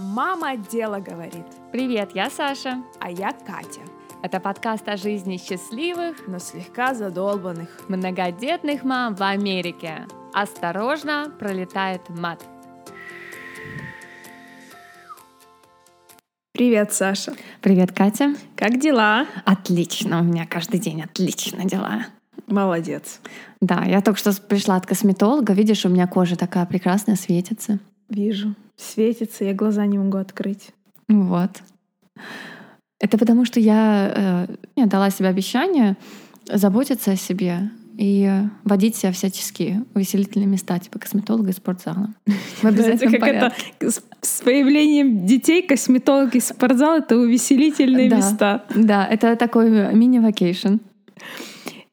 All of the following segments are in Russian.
Мама дело говорит. Привет, я Саша. А я Катя. Это подкаст о жизни счастливых, но слегка задолбанных многодетных мам в Америке. Осторожно, пролетает мат. Привет, Саша. Привет, Катя. Как дела? Отлично, у меня каждый день отлично дела. Молодец. Да, я только что пришла от косметолога. Видишь, у меня кожа такая прекрасная, светится. Вижу. Светится, я глаза не могу открыть. Вот. Это потому, что я, э, я дала себе обещание заботиться о себе и водить себя всячески увеселительные места, типа косметолога и спортзала. В обязательном как порядке. это с появлением детей косметолог и спортзал — это увеселительные да, места. Да, это такой мини-вакейшн.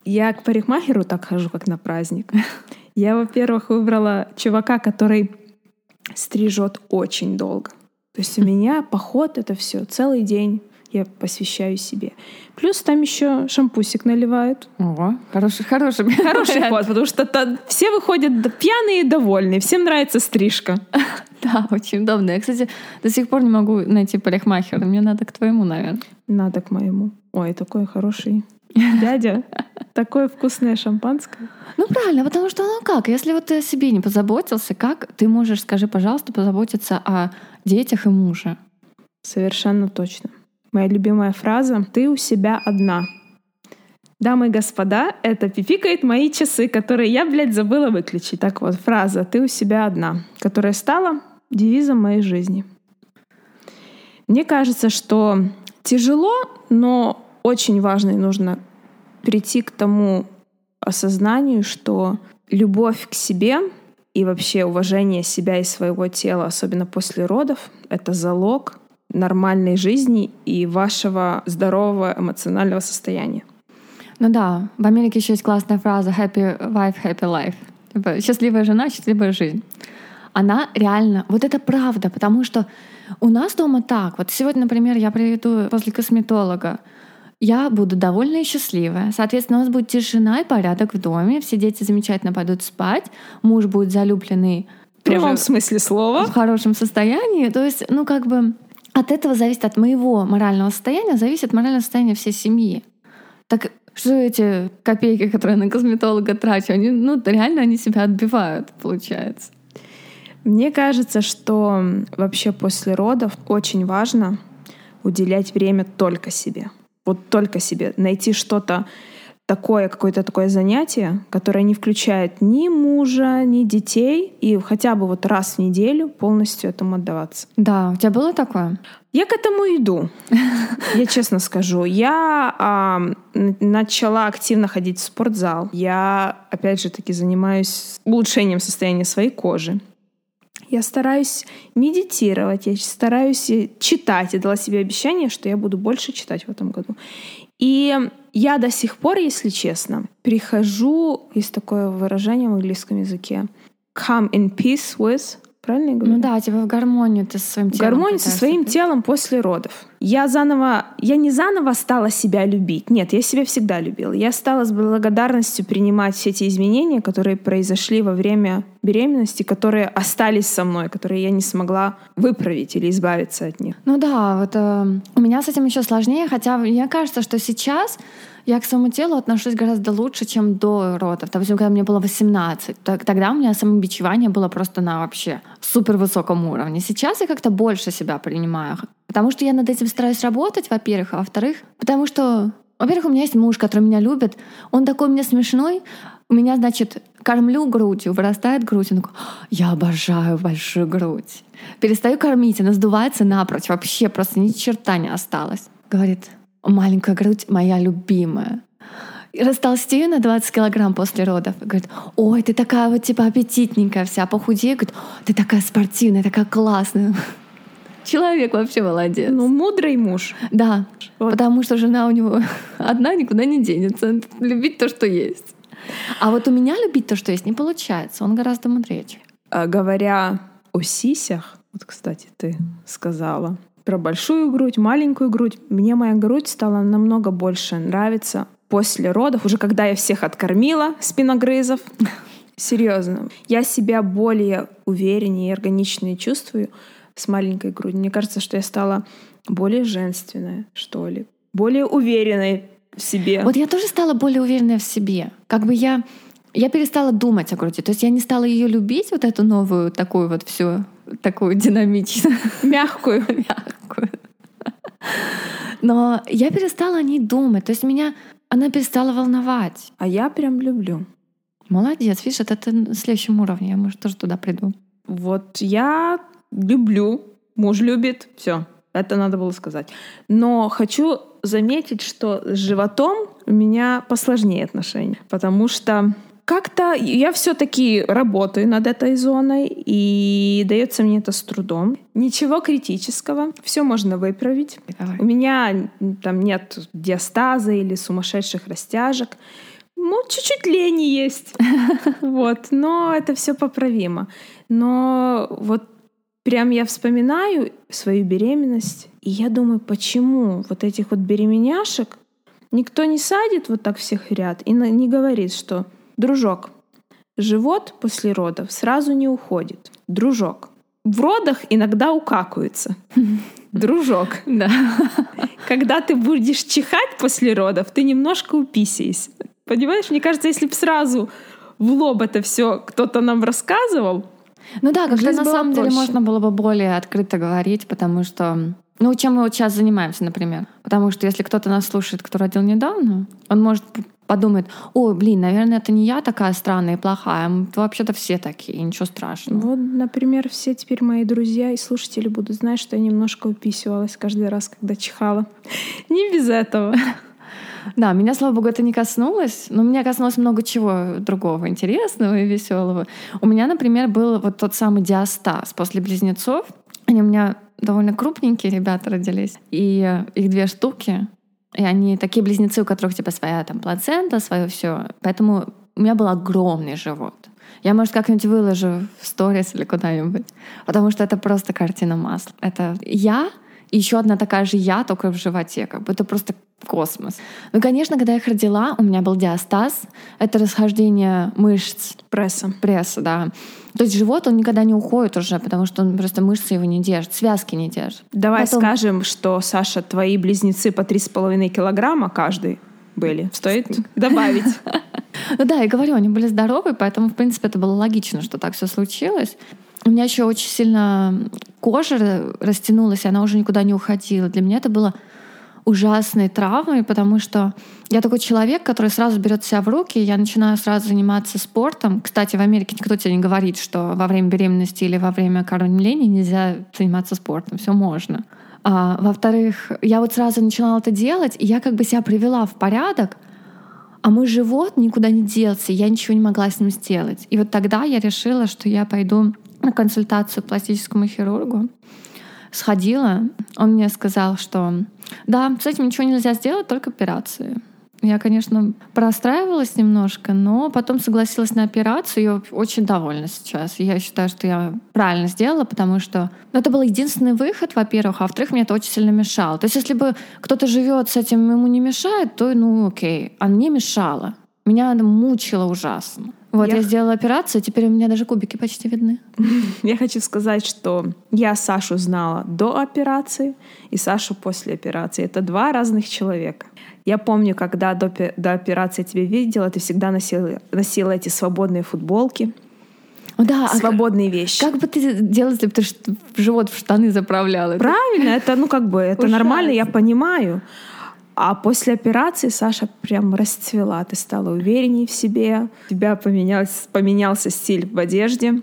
Я к парикмахеру так хожу, как на праздник. Я, во-первых, выбрала чувака, который стрижет очень долго. То есть у меня поход это все целый день я посвящаю себе. Плюс там еще шампусик наливают. Ого, хороший, хороший. Хороший ход, потому что все выходят пьяные и довольные. Всем нравится стрижка. Да, очень удобно. Я, кстати, до сих пор не могу найти парикмахера. Мне надо к твоему, наверное. Надо к моему. Ой, такой хороший дядя. Такое вкусное шампанское. Ну правильно, потому что ну как, если вот ты о себе не позаботился, как ты можешь, скажи, пожалуйста, позаботиться о детях и муже? Совершенно точно. Моя любимая фраза «Ты у себя одна». Дамы и господа, это пипикает мои часы, которые я, блядь, забыла выключить. Так вот, фраза «Ты у себя одна», которая стала девизом моей жизни. Мне кажется, что тяжело, но очень важно и нужно прийти к тому осознанию, что любовь к себе и вообще уважение себя и своего тела, особенно после родов, это залог нормальной жизни и вашего здорового эмоционального состояния. Ну да, в Америке еще есть классная фраза «happy wife, happy life». Типа, счастливая жена, счастливая жизнь. Она реально, вот это правда, потому что у нас дома так. Вот сегодня, например, я приеду после косметолога, я буду довольна и счастливая. Соответственно, у нас будет тишина и порядок в доме, все дети замечательно пойдут спать, муж будет залюбленный в прямом смысле слова. В хорошем состоянии. То есть, ну, как бы от этого зависит, от моего морального состояния, зависит моральное состояние всей семьи. Так что эти копейки, которые я на косметолога трачу, они, ну, реально они себя отбивают, получается. Мне кажется, что вообще после родов очень важно уделять время только себе. Вот только себе. Найти что-то такое, какое-то такое занятие, которое не включает ни мужа, ни детей, и хотя бы вот раз в неделю полностью этому отдаваться. Да, у тебя было такое? Я к этому иду, я честно скажу. Я а, начала активно ходить в спортзал. Я, опять же таки, занимаюсь улучшением состояния своей кожи. Я стараюсь медитировать, я стараюсь читать. Я дала себе обещание, что я буду больше читать в этом году. И я до сих пор, если честно, прихожу, есть такое выражение в английском языке, come in peace with Правильно я говорю? Ну да, типа в гармонию ты со своим телом. Гармонию со своим телом после родов. Я заново, я не заново стала себя любить. Нет, я себя всегда любила. Я стала с благодарностью принимать все эти изменения, которые произошли во время беременности, которые остались со мной, которые я не смогла выправить или избавиться от них. Ну да, вот э, у меня с этим еще сложнее, хотя мне кажется, что сейчас я к своему телу отношусь гораздо лучше, чем до родов. Допустим, когда мне было 18, тогда у меня самобичевание было просто на вообще супер высоком уровне. Сейчас я как-то больше себя принимаю. Потому что я над этим стараюсь работать, во-первых, а во-вторых, потому что во-первых, у меня есть муж, который меня любит. Он такой мне смешной. У меня, значит, кормлю грудью, вырастает грудь. Он такой, я обожаю большую грудь. Перестаю кормить, она сдувается напрочь. Вообще просто ни черта не осталось. Говорит, маленькая грудь моя любимая. И растолстею на 20 килограмм после родов. Говорит, ой, ты такая вот типа аппетитненькая вся, похудею. Говорит, ты такая спортивная, такая классная. Человек вообще молодец. Ну, мудрый муж. Да, вот. потому что жена у него одна никуда не денется. Любить то, что есть. А вот у меня любить то, что есть, не получается. Он гораздо мудрее. А, говоря о сисях, вот, кстати, ты сказала, про большую грудь, маленькую грудь. Мне моя грудь стала намного больше нравиться после родов, уже когда я всех откормила спиногрызов. Серьезно. Я себя более увереннее и органичнее чувствую с маленькой грудью. Мне кажется, что я стала более женственная, что ли, более уверенной в себе. Вот я тоже стала более уверенной в себе. Как бы я я перестала думать о груди. То есть я не стала ее любить, вот эту новую, такую вот всю, такую динамичную. Мягкую. Мягкую. Но я перестала о ней думать. То есть меня она перестала волновать. А я прям люблю. Молодец, видишь, это ты на следующем уровне. Я, может, тоже туда приду. Вот я люблю, муж любит, все. Это надо было сказать. Но хочу заметить, что с животом у меня посложнее отношения, потому что как-то я все-таки работаю над этой зоной, и дается мне это с трудом. Ничего критического, все можно выправить. Давай. У меня там нет диастаза или сумасшедших растяжек. Ну, чуть-чуть лени есть. Вот, но это все поправимо. Но вот прям я вспоминаю свою беременность, и я думаю, почему вот этих вот беременяшек никто не садит вот так всех ряд и не говорит, что Дружок. Живот после родов сразу не уходит. Дружок. В родах иногда укакаются. Дружок. Да. Когда ты будешь чихать после родов, ты немножко уписись. Понимаешь, мне кажется, если бы сразу в лоб это все кто-то нам рассказывал, ну да, как-то на самом деле можно было бы более открыто говорить, потому что ну, чем мы вот сейчас занимаемся, например. Потому что если кто-то нас слушает, кто родил недавно, он может п- подумать, ой, блин, наверное, это не я такая странная и плохая, вообще-то все такие, ничего страшного. вот, например, все теперь мои друзья и слушатели будут знать, что я немножко уписывалась каждый раз, когда чихала. Не без этого. Да, меня, слава богу, это не коснулось, но меня коснулось много чего другого интересного и веселого. У меня, например, был вот тот самый диастаз после близнецов. Они у меня довольно крупненькие ребята родились, и их две штуки. И они такие близнецы, у которых типа своя там плацента, свое все. Поэтому у меня был огромный живот. Я, может, как-нибудь выложу в сторис или куда-нибудь. Потому что это просто картина масла. Это я и еще одна такая же я, только в животе. Как бы это просто космос. Ну, конечно, когда я их родила, у меня был диастаз. Это расхождение мышц Пресса. пресса, да. То есть живот, он никогда не уходит уже, потому что он просто мышцы его не держит, связки не держит. Давай Потом- скажем, что, Саша, твои близнецы по 3,5 килограмма каждый были. Стоит добавить. Ну да, я говорю, они были здоровы, поэтому, в принципе, это было логично, что так все случилось. У меня еще очень сильно кожа растянулась, и она уже никуда не уходила. Для меня это было ужасной травмой, потому что я такой человек, который сразу берет себя в руки, я начинаю сразу заниматься спортом. Кстати, в Америке никто тебе не говорит, что во время беременности или во время кормления нельзя заниматься спортом. Все можно. А, во-вторых, я вот сразу начинала это делать, и я как бы себя привела в порядок, а мой живот никуда не делся, я ничего не могла с ним сделать. И вот тогда я решила, что я пойду на консультацию к пластическому хирургу. Сходила, он мне сказал, что да, с этим ничего нельзя сделать, только операции. Я, конечно, простраивалась немножко, но потом согласилась на операцию. Я очень довольна сейчас. Я считаю, что я правильно сделала, потому что ну, это был единственный выход, во-первых, а во-вторых, мне это очень сильно мешало. То есть, если бы кто-то живет с этим, ему не мешает, то ну окей. А мне мешало. Меня это мучило ужасно. Вот Я я, сделала операцию, теперь у меня даже кубики почти видны. Я хочу сказать, что я Сашу знала до операции и Сашу после операции. Это два разных человека. Я помню, когда до, до операции тебя видела, ты всегда носила, носила эти свободные футболки, О, да, а свободные вещи. как бы ты делала, если бы ты живот в штаны заправляла? Правильно, это ну как бы это Ужасно. нормально, я понимаю. А после операции Саша прям расцвела, ты стала увереннее в себе, у тебя поменялся, поменялся стиль в одежде.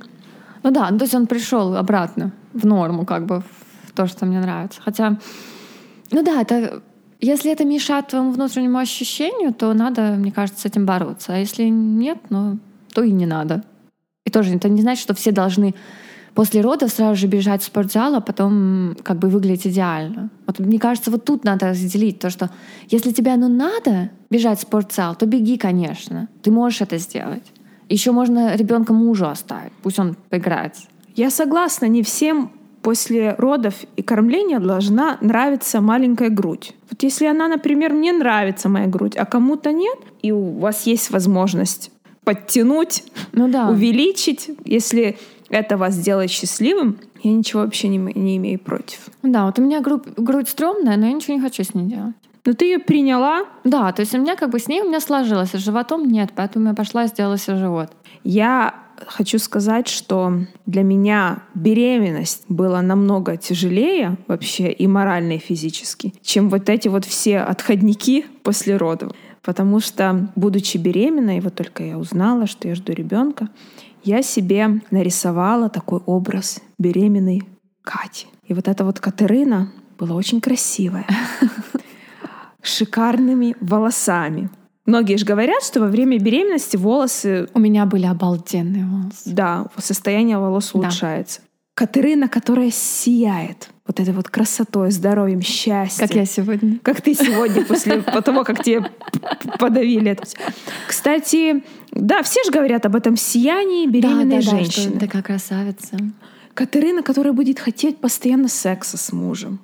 Ну да, ну то есть он пришел обратно в норму, как бы в то, что мне нравится. Хотя, ну да, это если это мешает твоему внутреннему ощущению, то надо, мне кажется, с этим бороться. А если нет, ну то и не надо. И тоже это не значит, что все должны после родов сразу же бежать в спортзал, а потом как бы выглядеть идеально. Вот мне кажется, вот тут надо разделить то, что если тебе ну надо бежать в спортзал, то беги, конечно. Ты можешь это сделать. Еще можно ребенка мужу оставить, пусть он поиграет. Я согласна, не всем после родов и кормления должна нравиться маленькая грудь. Вот если она, например, мне нравится моя грудь, а кому-то нет, и у вас есть возможность подтянуть, Ну да. увеличить, если это вас сделает счастливым, я ничего вообще не, не имею против. Да, вот у меня грудь, грудь стрёмная, но я ничего не хочу с ней делать. Но ты ее приняла? Да, то есть у меня как бы с ней у меня сложилось, а с животом нет, поэтому я пошла и сделала себе живот. Я хочу сказать, что для меня беременность была намного тяжелее вообще и морально, и физически, чем вот эти вот все отходники после родов. Потому что, будучи беременной, вот только я узнала, что я жду ребенка, я себе нарисовала такой образ беременной Кати. И вот эта вот Катерина была очень красивая, шикарными волосами. Многие же говорят, что во время беременности волосы... У меня были обалденные волосы. Да, состояние волос улучшается. Да. Катерина, которая сияет вот этой вот красотой, здоровьем, счастьем. Как я сегодня. Как ты сегодня, после того, как тебе подавили это. Кстати, да, все же говорят об этом сиянии беременной да, да, женщины. Да, что такая красавица. Катерина, которая будет хотеть постоянно секса с мужем.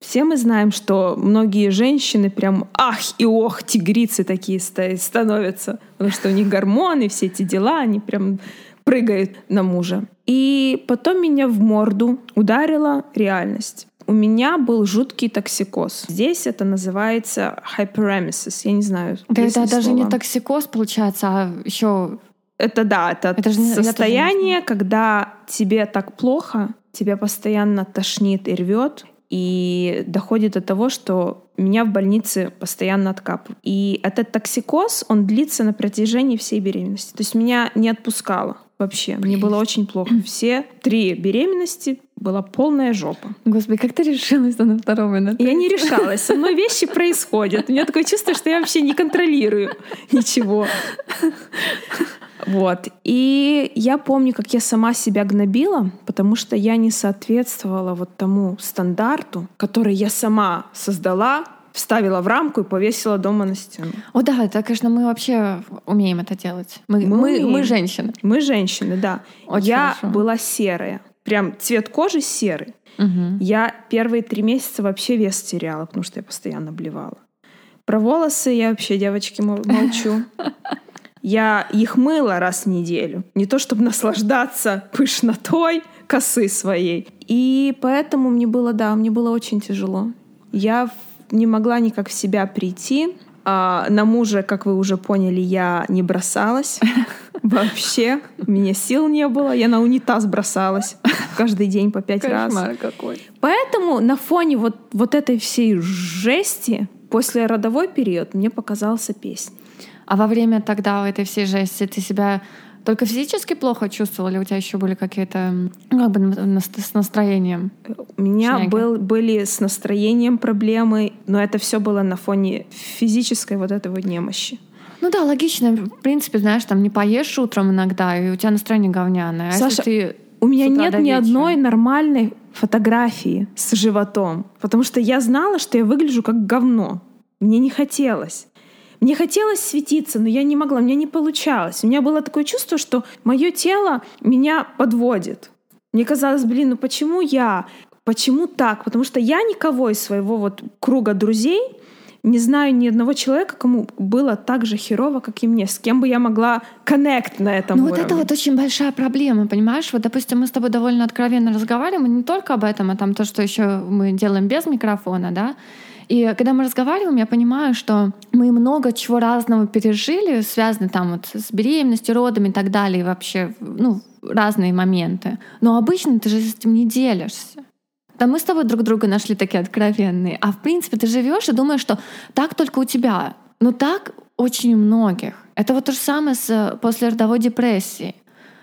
Все мы знаем, что многие женщины прям ах и ох, тигрицы такие становятся, потому что у них гормоны, все эти дела, они прям прыгают на мужа. И потом меня в морду ударила реальность. У меня был жуткий токсикоз. Здесь это называется hyperemesis. Я не знаю. Да это даже слова. не токсикоз получается, а еще это да, это, это же, состояние, когда тебе так плохо, тебя постоянно тошнит и рвет, и доходит до того, что меня в больнице постоянно откапывают. И этот токсикоз, он длится на протяжении всей беременности. То есть меня не отпускало вообще. Мне было очень плохо. Все три беременности была полная жопа. Господи, как ты решилась на второго? На я не решалась. Со мной вещи происходят. У меня такое чувство, что я вообще не контролирую ничего. Вот. И я помню, как я сама себя гнобила, потому что я не соответствовала вот тому стандарту, который я сама создала, вставила в рамку и повесила дома на стену. О да, это, конечно, мы вообще умеем это делать. Мы, мы, мы, мы женщины. Мы женщины, да. Очень я хорошо. была серая. Прям цвет кожи серый. Угу. Я первые три месяца вообще вес теряла, потому что я постоянно блевала. Про волосы я вообще, девочки, молчу. Я их мыла раз в неделю. Не то чтобы наслаждаться пышнотой косы своей. И поэтому мне было, да, мне было очень тяжело. Я не могла никак в себя прийти. А на мужа, как вы уже поняли, я не бросалась. Вообще. У меня сил не было. Я на унитаз бросалась каждый день по пять раз. какой. Поэтому на фоне вот, вот этой всей жести после родовой период мне показался песня. А во время тогда этой всей жести ты себя только физически плохо чувствовала, или у тебя еще были какие-то ну, как бы с настроением? У меня был, были с настроением проблемы, но это все было на фоне физической вот этой вот немощи. Ну да, логично. В принципе, знаешь, там не поешь утром иногда, и у тебя настроение говняное. А Саша, ты у меня нет ни одной нормальной фотографии с животом, потому что я знала, что я выгляжу как говно. Мне не хотелось. Мне хотелось светиться, но я не могла, у меня не получалось. У меня было такое чувство, что мое тело меня подводит. Мне казалось, блин, ну почему я? Почему так? Потому что я никого из своего вот круга друзей не знаю ни одного человека, кому было так же херово, как и мне, с кем бы я могла коннект на этом Ну уровне. вот это вот очень большая проблема, понимаешь? Вот, допустим, мы с тобой довольно откровенно разговариваем, и не только об этом, а там то, что еще мы делаем без микрофона, да, и когда мы разговариваем, я понимаю, что мы много чего разного пережили, связаны там вот с беременностью, родами и так далее, и вообще, ну, разные моменты. Но обычно ты же с этим не делишься. Да мы с тобой друг друга нашли такие откровенные. А в принципе ты живешь и думаешь, что так только у тебя. Но так очень у многих. Это вот то же самое с послеродовой депрессией.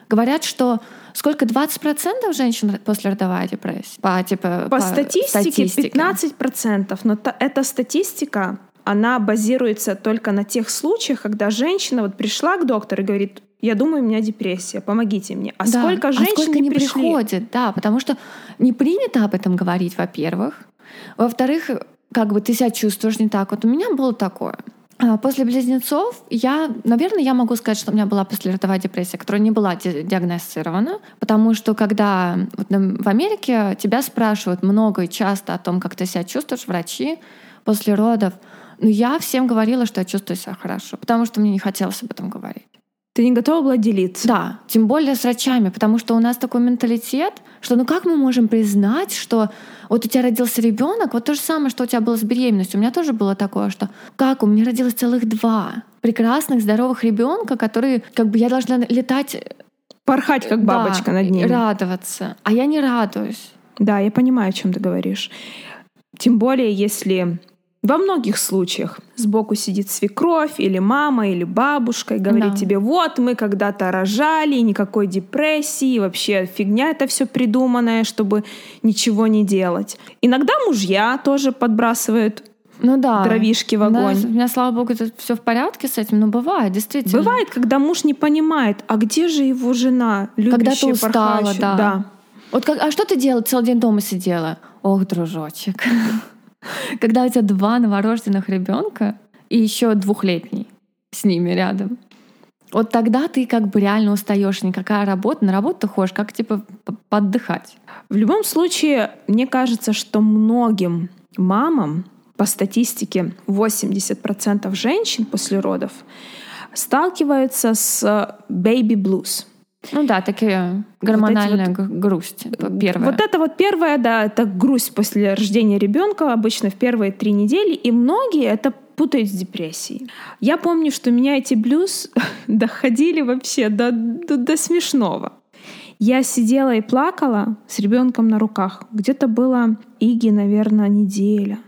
Говорят, что сколько 20% женщин после родовая депрессия? По, типа, по, по статистике, статистике 15%, но та, эта статистика, она базируется только на тех случаях, когда женщина вот пришла к доктору и говорит, я думаю, у меня депрессия, помогите мне. А да. сколько женщин а сколько не, не приходит? Да, потому что не принято об этом говорить, во-первых. Во-вторых, как бы ты себя чувствуешь не так. Вот у меня было такое. А, после близнецов я, наверное, я могу сказать, что у меня была послеродовая депрессия, которая не была диагностирована, потому что когда в Америке тебя спрашивают много и часто о том, как ты себя чувствуешь, врачи после родов, но я всем говорила, что я чувствую себя хорошо, потому что мне не хотелось об этом говорить. Ты не готова была делиться? Да, тем более с врачами, потому что у нас такой менталитет, что ну как мы можем признать, что вот у тебя родился ребенок, вот то же самое, что у тебя было с беременностью. У меня тоже было такое, что как у меня родилось целых два прекрасных, здоровых ребенка, которые как бы я должна летать Порхать, как бабочка да, над ними. радоваться. А я не радуюсь. Да, я понимаю, о чем ты говоришь. Тем более, если во многих случаях сбоку сидит свекровь или мама или бабушка и говорит Да. тебе, вот мы когда-то рожали, и никакой депрессии, вообще фигня это все придуманное, чтобы ничего не делать. Иногда мужья тоже подбрасывают Ну да. дровишки в огонь. У меня, слава богу, все в порядке с этим, но бывает, действительно. Бывает, когда муж не понимает, а где же его жена, Когда ты любящая, устала, порхающая? да. да. Вот как, а что ты делала? Целый день дома сидела. Ох, дружочек. Когда у тебя два новорожденных ребенка и еще двухлетний с ними рядом. Вот тогда ты как бы реально устаешь. Никакая работа. На работу ты ходишь, как типа п- поотдыхать. В любом случае, мне кажется, что многим мамам, по статистике 80% женщин после родов, сталкиваются с baby blues. Ну да, такие гормональная г- грусть. Первая. Вот это вот первая, да, это грусть после рождения ребенка, обычно в первые три недели, и многие это путают с депрессией. Я помню, что меня эти блюз доходили вообще до, до, до смешного. Я сидела и плакала с ребенком на руках. Где-то было Иги, наверное, неделя,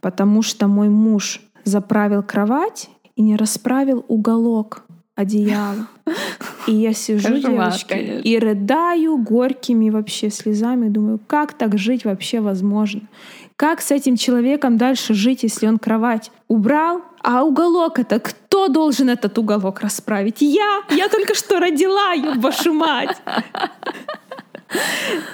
потому что мой муж заправил кровать и не расправил уголок одеяла. И я сижу, девочки, и рыдаю горькими вообще слезами. Думаю, как так жить вообще возможно? Как с этим человеком дальше жить, если он кровать убрал? А уголок это кто должен этот уголок расправить? Я! Я только что родила, вашу мать!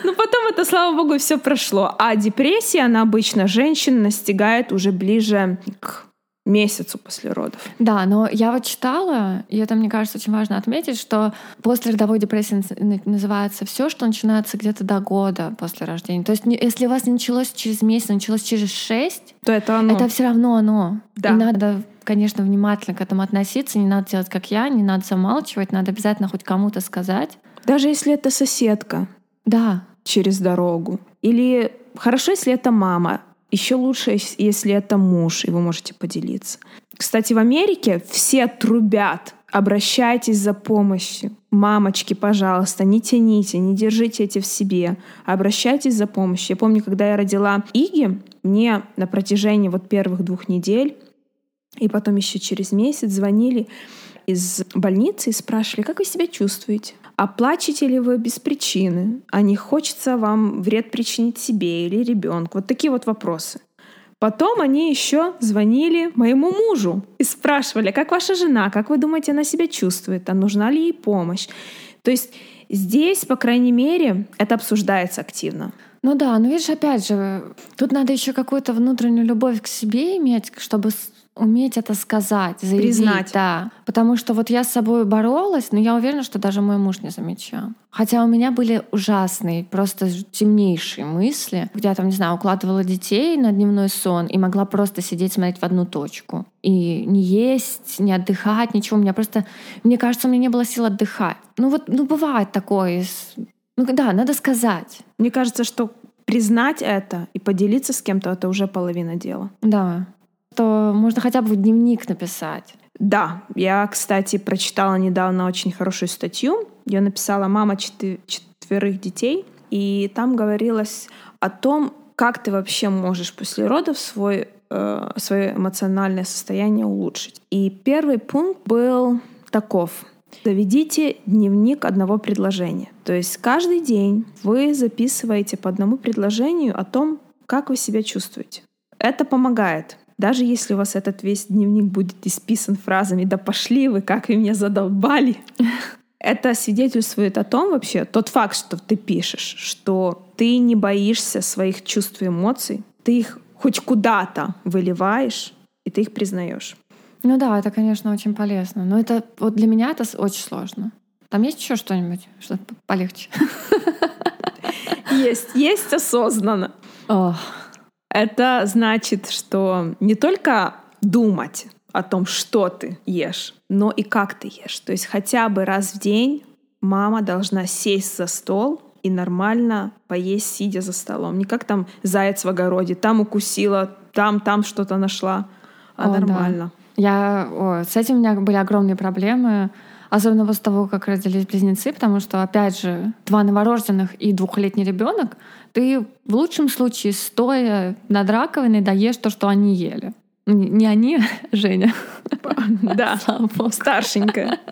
Ну, потом это, слава богу, все прошло. А депрессия, она обычно женщин настигает уже ближе к месяцу после родов. Да, но я вот читала, и это, мне кажется, очень важно отметить, что после родовой депрессии наз- называется все, что начинается где-то до года после рождения. То есть если у вас не началось через месяц, началось через шесть, То это оно. это все равно оно. Да. И надо, конечно, внимательно к этому относиться. Не надо делать, как я, не надо замалчивать, надо обязательно хоть кому-то сказать. Даже если это соседка Да, через дорогу. Или хорошо, если это мама. Еще лучше, ес- если это муж, и вы можете поделиться. Кстати, в Америке все трубят. Обращайтесь за помощью. Мамочки, пожалуйста, не тяните, не держите эти в себе. Обращайтесь за помощью. Я помню, когда я родила Иги, мне на протяжении вот первых двух недель и потом еще через месяц звонили из больницы и спрашивали, как вы себя чувствуете? А ли вы без причины? А не хочется вам вред причинить себе или ребенку? Вот такие вот вопросы. Потом они еще звонили моему мужу и спрашивали, как ваша жена, как вы думаете, она себя чувствует, а нужна ли ей помощь? То есть здесь, по крайней мере, это обсуждается активно. Ну да, но видишь, опять же, тут надо еще какую-то внутреннюю любовь к себе иметь, чтобы уметь это сказать, заявить. Признать. Да. Потому что вот я с собой боролась, но я уверена, что даже мой муж не замечал. Хотя у меня были ужасные, просто темнейшие мысли, я там, не знаю, укладывала детей на дневной сон и могла просто сидеть смотреть в одну точку. И не есть, не отдыхать, ничего. У меня просто, мне кажется, у меня не было сил отдыхать. Ну вот, ну бывает такое. Ну да, надо сказать. Мне кажется, что признать это и поделиться с кем-то — это уже половина дела. Да. То можно хотя бы дневник написать. Да, я, кстати, прочитала недавно очень хорошую статью. Ее написала мама четверых детей. И там говорилось о том, как ты вообще можешь после родов свой, э, свое эмоциональное состояние улучшить. И первый пункт был таков. Заведите дневник одного предложения. То есть каждый день вы записываете по одному предложению о том, как вы себя чувствуете. Это помогает. Даже если у вас этот весь дневник будет исписан фразами «да пошли вы, как вы меня задолбали», это свидетельствует о том вообще, тот факт, что ты пишешь, что ты не боишься своих чувств и эмоций, ты их хоть куда-то выливаешь, и ты их признаешь. Ну да, это, конечно, очень полезно. Но это вот для меня это очень сложно. Там есть еще что-нибудь, что полегче? Есть, есть осознанно. Ох, Это значит, что не только думать о том, что ты ешь, но и как ты ешь. То есть хотя бы раз в день мама должна сесть за стол и нормально поесть, сидя за столом. Не как там заяц в огороде, там укусила, там, там что-то нашла, а О, нормально. Да. Я, о, с этим у меня были огромные проблемы, особенно после того, как родились близнецы, потому что, опять же, два новорожденных и двухлетний ребенок, ты в лучшем случае стоя над раковиной доешь то, что они ели. Не они, Женя. Да, старшенькая.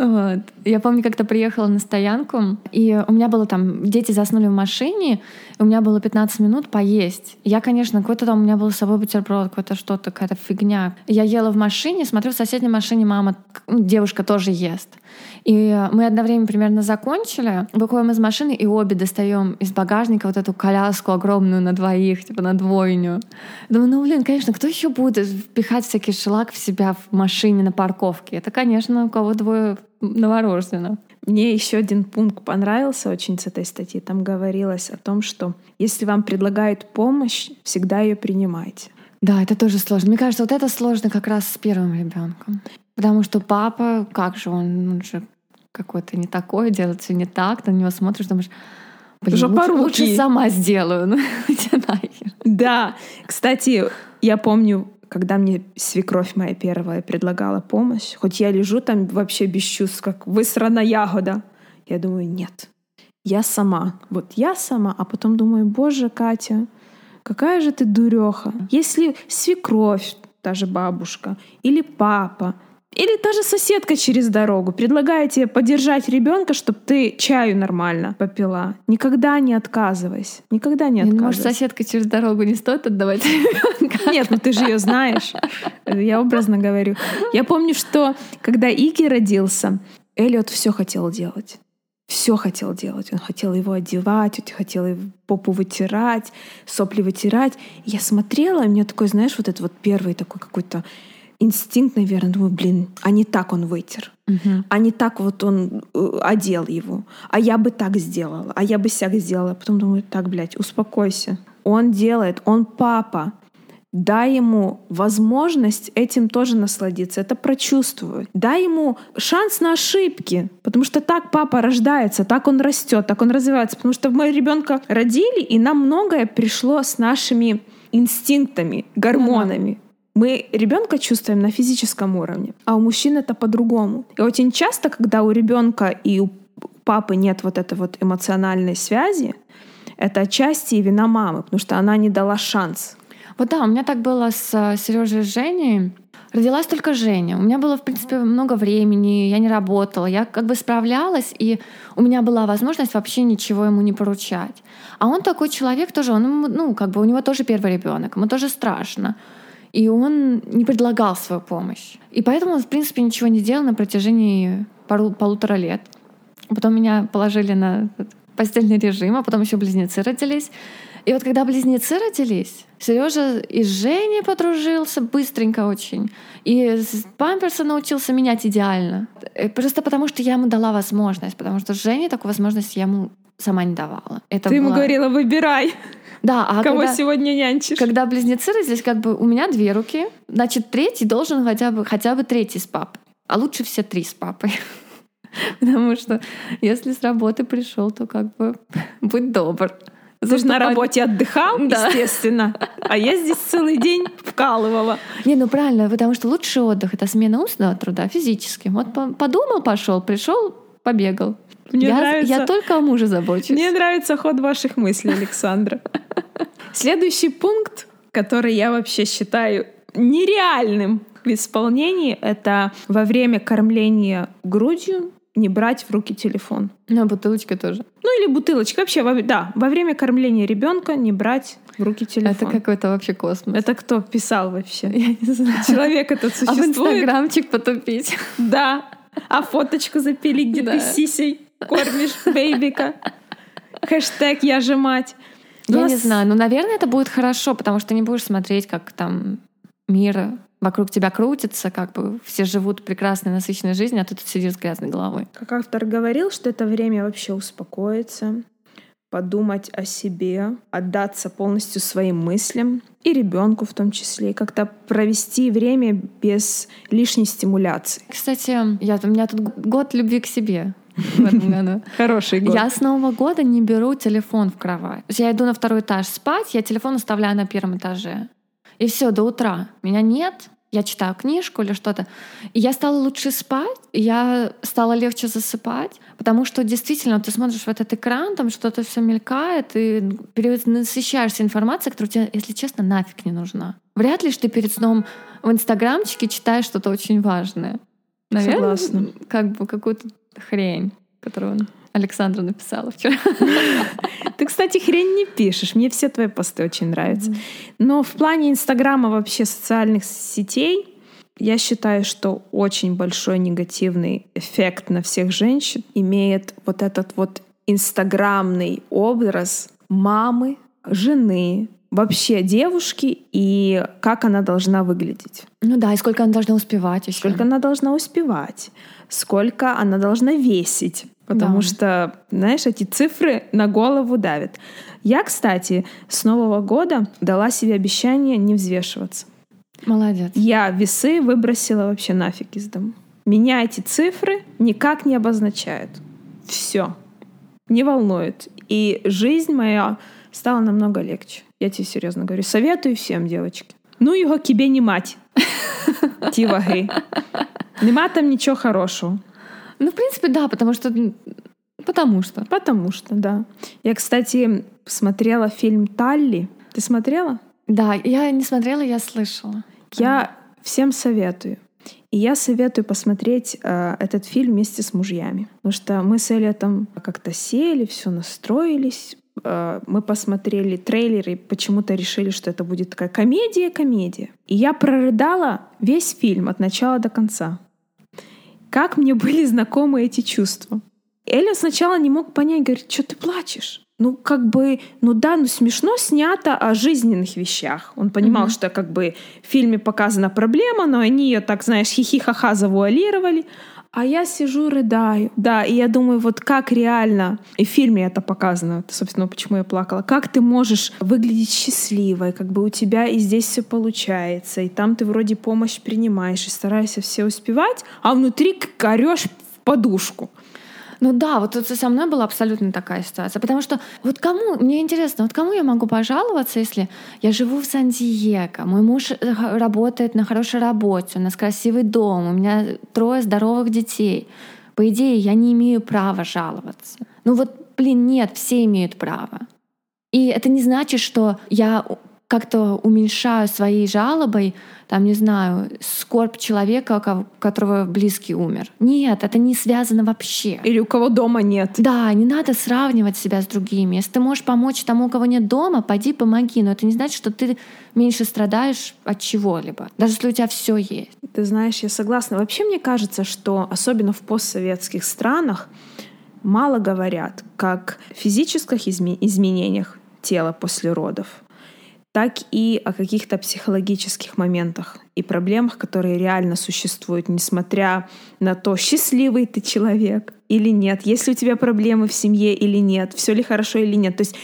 Вот. Я помню, как-то приехала на стоянку, и у меня было там, дети заснули в машине, у меня было 15 минут поесть. Я, конечно, какой-то там у меня был с собой бутерброд, какое-то что-то, какая-то фигня. Я ела в машине, смотрю, в соседней машине мама, ну, девушка тоже ест. И мы одновременно примерно закончили, выходим из машины и обе достаем из багажника вот эту коляску огромную на двоих, типа на двойню. Думаю, ну блин, конечно, кто еще будет впихать всякий шелак в себя в машине на парковке? Это, конечно, у кого двое новорожденных. Мне еще один пункт понравился очень с этой статьи. Там говорилось о том, что если вам предлагают помощь, всегда ее принимайте. Да, это тоже сложно. Мне кажется, вот это сложно как раз с первым ребенком. Потому что папа, как же он, он же какой-то не такой, делает все не так, ты на него смотришь, думаешь, блин, лучше, лучше сама сделаю. Ну, да, кстати, я помню, когда мне свекровь моя первая предлагала помощь, хоть я лежу там вообще без чувств, как высрана ягода, я думаю, нет, я сама. Вот я сама, а потом думаю, боже, Катя, какая же ты дуреха. Если свекровь, та же бабушка, или папа, или та же соседка через дорогу предлагает тебе поддержать ребенка, чтобы ты чаю нормально попила. Никогда не отказывайся. Никогда не отказывайся. Может, соседка через дорогу не стоит отдавать ребенка? Нет, ну ты же ее знаешь. Я образно говорю. Я помню, что когда Иги родился, Эллиот все хотел делать. Все хотел делать. Он хотел его одевать, он хотел его попу вытирать, сопли вытирать. я смотрела, и у меня такой, знаешь, вот это вот первый такой какой-то инстинкт, наверное, думаю, блин, а не так он вытер, uh-huh. а не так вот он э, одел его, а я бы так сделала, а я бы сяк сделала. Потом думаю, так, блядь, успокойся. Он делает, он папа. Дай ему возможность этим тоже насладиться, это прочувствовать. Дай ему шанс на ошибки, потому что так папа рождается, так он растет, так он развивается. Потому что мы ребенка родили, и нам многое пришло с нашими инстинктами, гормонами. Мы ребенка чувствуем на физическом уровне, а у мужчин это по-другому. И очень часто, когда у ребенка и у папы нет вот этой вот эмоциональной связи, это отчасти и вина мамы, потому что она не дала шанс. Вот да, у меня так было с э, Сережей и Женей. Родилась только Женя. У меня было, в принципе, много времени, я не работала, я как бы справлялась, и у меня была возможность вообще ничего ему не поручать. А он такой человек тоже, он, ну, как бы у него тоже первый ребенок, ему тоже страшно и он не предлагал свою помощь. И поэтому он, в принципе, ничего не делал на протяжении пару, полутора лет. Потом меня положили на постельный режим, а потом еще близнецы родились. И вот когда близнецы родились, Сережа и с Женей подружился быстренько очень. И памперсы научился менять идеально. Э, просто потому, что я ему дала возможность. Потому что Жене такую возможность я ему сама не давала. Это Ты была... ему говорила, выбирай. Да, а кого когда, сегодня нянчишь? Когда близнецы родились, как бы у меня две руки, значит, третий должен хотя бы, хотя бы третий с папой. А лучше все три с папой. Потому что если с работы пришел, то как бы будь добр. Ты же на работе отдыхал, да. естественно. А я здесь целый день вкалывала. Не, ну правильно, потому что лучший отдых — это смена устного труда физически. Вот подумал, пошел, пришел, побегал. Мне я, нравится... я только о муже забочусь. Мне нравится ход ваших мыслей, Александра. Следующий пункт, который я вообще считаю нереальным в исполнении, это во время кормления грудью не брать в руки телефон. Ну, бутылочка тоже. Ну, или бутылочка. Вообще, во, да, во время кормления ребенка не брать в руки телефон. Это какой-то вообще космос. Это кто писал вообще? Я не знаю. Человек этот существует. А в инстаграмчик потупить. Да. А фоточку запилить, где ты сисей кормишь бейбика. Хэштег «Я же мать». Я не знаю, но, наверное, это будет хорошо, потому что не будешь смотреть, как там мир вокруг тебя крутится, как бы все живут прекрасной, насыщенной жизнью, а ты тут сидишь с грязной головой. Как автор говорил, что это время вообще успокоиться, подумать о себе, отдаться полностью своим мыслям и ребенку в том числе, и как-то провести время без лишней стимуляции. Кстати, я, у меня тут год любви к себе в этом году. Хороший год. Я с Нового года не беру телефон в кровать. Я иду на второй этаж спать, я телефон оставляю на первом этаже. И все, до утра. Меня нет, я читаю книжку или что-то. И я стала лучше спать, я стала легче засыпать, потому что действительно ты смотришь в этот экран, там что-то все мелькает, и насыщаешься информацией, которая тебе, если честно, нафиг не нужна. Вряд ли, что ты перед сном в инстаграмчике читаешь что-то очень важное. Наверное, Согласна. как бы какую-то хрень, которую Александра написала вчера. Ты, кстати, хрень не пишешь. Мне все твои посты очень нравятся. Но в плане Инстаграма вообще социальных сетей я считаю, что очень большой негативный эффект на всех женщин имеет вот этот вот инстаграмный образ мамы, жены, вообще девушки и как она должна выглядеть. Ну да, и сколько она должна успевать еще. Сколько она должна успевать, сколько она должна весить. Потому Да. что, знаешь, эти цифры на голову давят. Я, кстати, с Нового года дала себе обещание не взвешиваться. Молодец. Я весы выбросила вообще нафиг из дома. Меня эти цифры никак не обозначают. Все. Не волнует. И жизнь моя стала намного легче. Я тебе серьезно говорю. Советую всем, девочки. Ну його кібе не мать. Ті ваги. Нема там нічого хорошого. Ну, в принципе, да, потому что... Потому что. Потому что, да. Я, кстати, смотрела фильм «Талли». Ты смотрела? Да, я не смотрела, я слышала. Я всем советую. И я советую посмотреть э, этот фильм вместе с мужьями. Потому что мы с Элиотом как-то сели, все настроились. э, мы посмотрели трейлер и почему-то решили, что это будет такая комедия-комедия. И я прорыдала весь фильм от начала до конца. Как мне были знакомы эти чувства. Эллиот сначала не мог понять, говорит, что ты плачешь? Ну, как бы, ну да, ну смешно снято о жизненных вещах. Он понимал, Мгм. что как бы в фильме показана проблема, но они ее так, знаешь, хихи-ха-ха завуалировали. А я сижу, рыдаю. Да, и я думаю, вот как реально, и в фильме это показано, это, собственно, почему я плакала, как ты можешь выглядеть счастливой, как бы у тебя и здесь все получается, и там ты вроде помощь принимаешь, и стараешься все успевать, а внутри к- орешь в подушку. Ну да, вот это со мной была абсолютно такая ситуация. Потому что вот кому, мне интересно, вот кому я могу пожаловаться, если я живу в Сан-Диего, мой муж э, работает на хорошей работе, у нас красивый дом, у меня трое здоровых детей. По идее, я не имею права жаловаться. Ну вот, блин, нет, все имеют право. И это не значит, что я как-то уменьшаю своей жалобой, там, не знаю, скорбь человека, у которого близкий умер. Нет, это не связано вообще. Или у кого дома нет. Да, не надо сравнивать себя с другими. Если ты можешь помочь тому, у кого нет дома, пойди помоги. Но это не значит, что ты меньше страдаешь от чего-либо. Даже если у тебя все есть. Ты знаешь, я согласна. Вообще мне кажется, что особенно в постсоветских странах мало говорят как о физических изме- изменениях тела после родов, так и о каких-то психологических моментах и проблемах, которые реально существуют, несмотря на то, счастливый ты человек или нет, есть ли у тебя проблемы в семье или нет, все ли хорошо или нет. То есть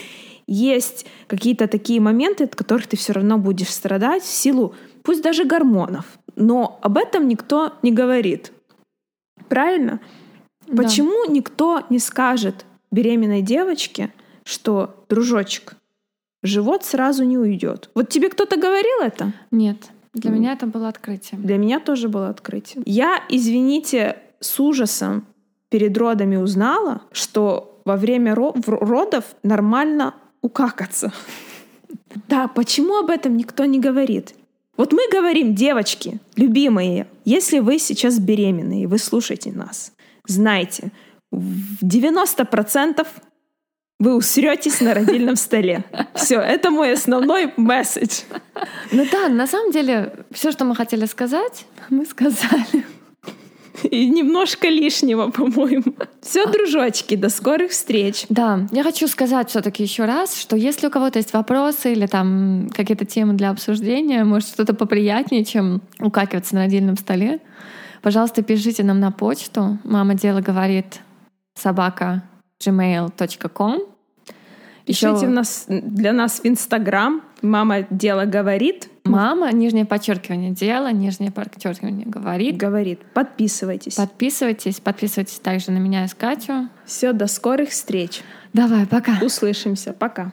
есть какие-то такие моменты, от которых ты все равно будешь страдать в силу, пусть даже гормонов, но об этом никто не говорит. Правильно? Да. Почему никто не скажет беременной девочке, что, дружочек, живот сразу не уйдет? Вот тебе кто-то говорил это? Нет, для М. меня это было открытием. Для меня тоже было открытие. Я, извините, с ужасом перед родами узнала, что во время ро- родов нормально укакаться. Да, почему об этом никто не говорит? Вот мы говорим, девочки, любимые, если вы сейчас беременны и вы слушаете нас, знайте, в 90% вы усретесь на родильном столе. Все, это мой основной месседж. Ну да, на самом деле, все, что мы хотели сказать, мы сказали. И немножко лишнего, по-моему. Все, дружочки, до скорых встреч. Да, я хочу сказать все-таки еще раз, что если у кого-то есть вопросы или там какие-то темы для обсуждения, может что-то поприятнее, чем укакиваться на родильном столе, пожалуйста, пишите нам на почту. Мама дело говорит собака gmail.com. Пишите в нас, для нас в Инстаграм. Мама дело говорит. Мама, нижнее подчеркивание дело, нижнее подчеркивание говорит. Говорит. Подписывайтесь. Подписывайтесь, подписывайтесь также на меня и Катю. Все, до скорых встреч. Давай, пока. Услышимся. Пока.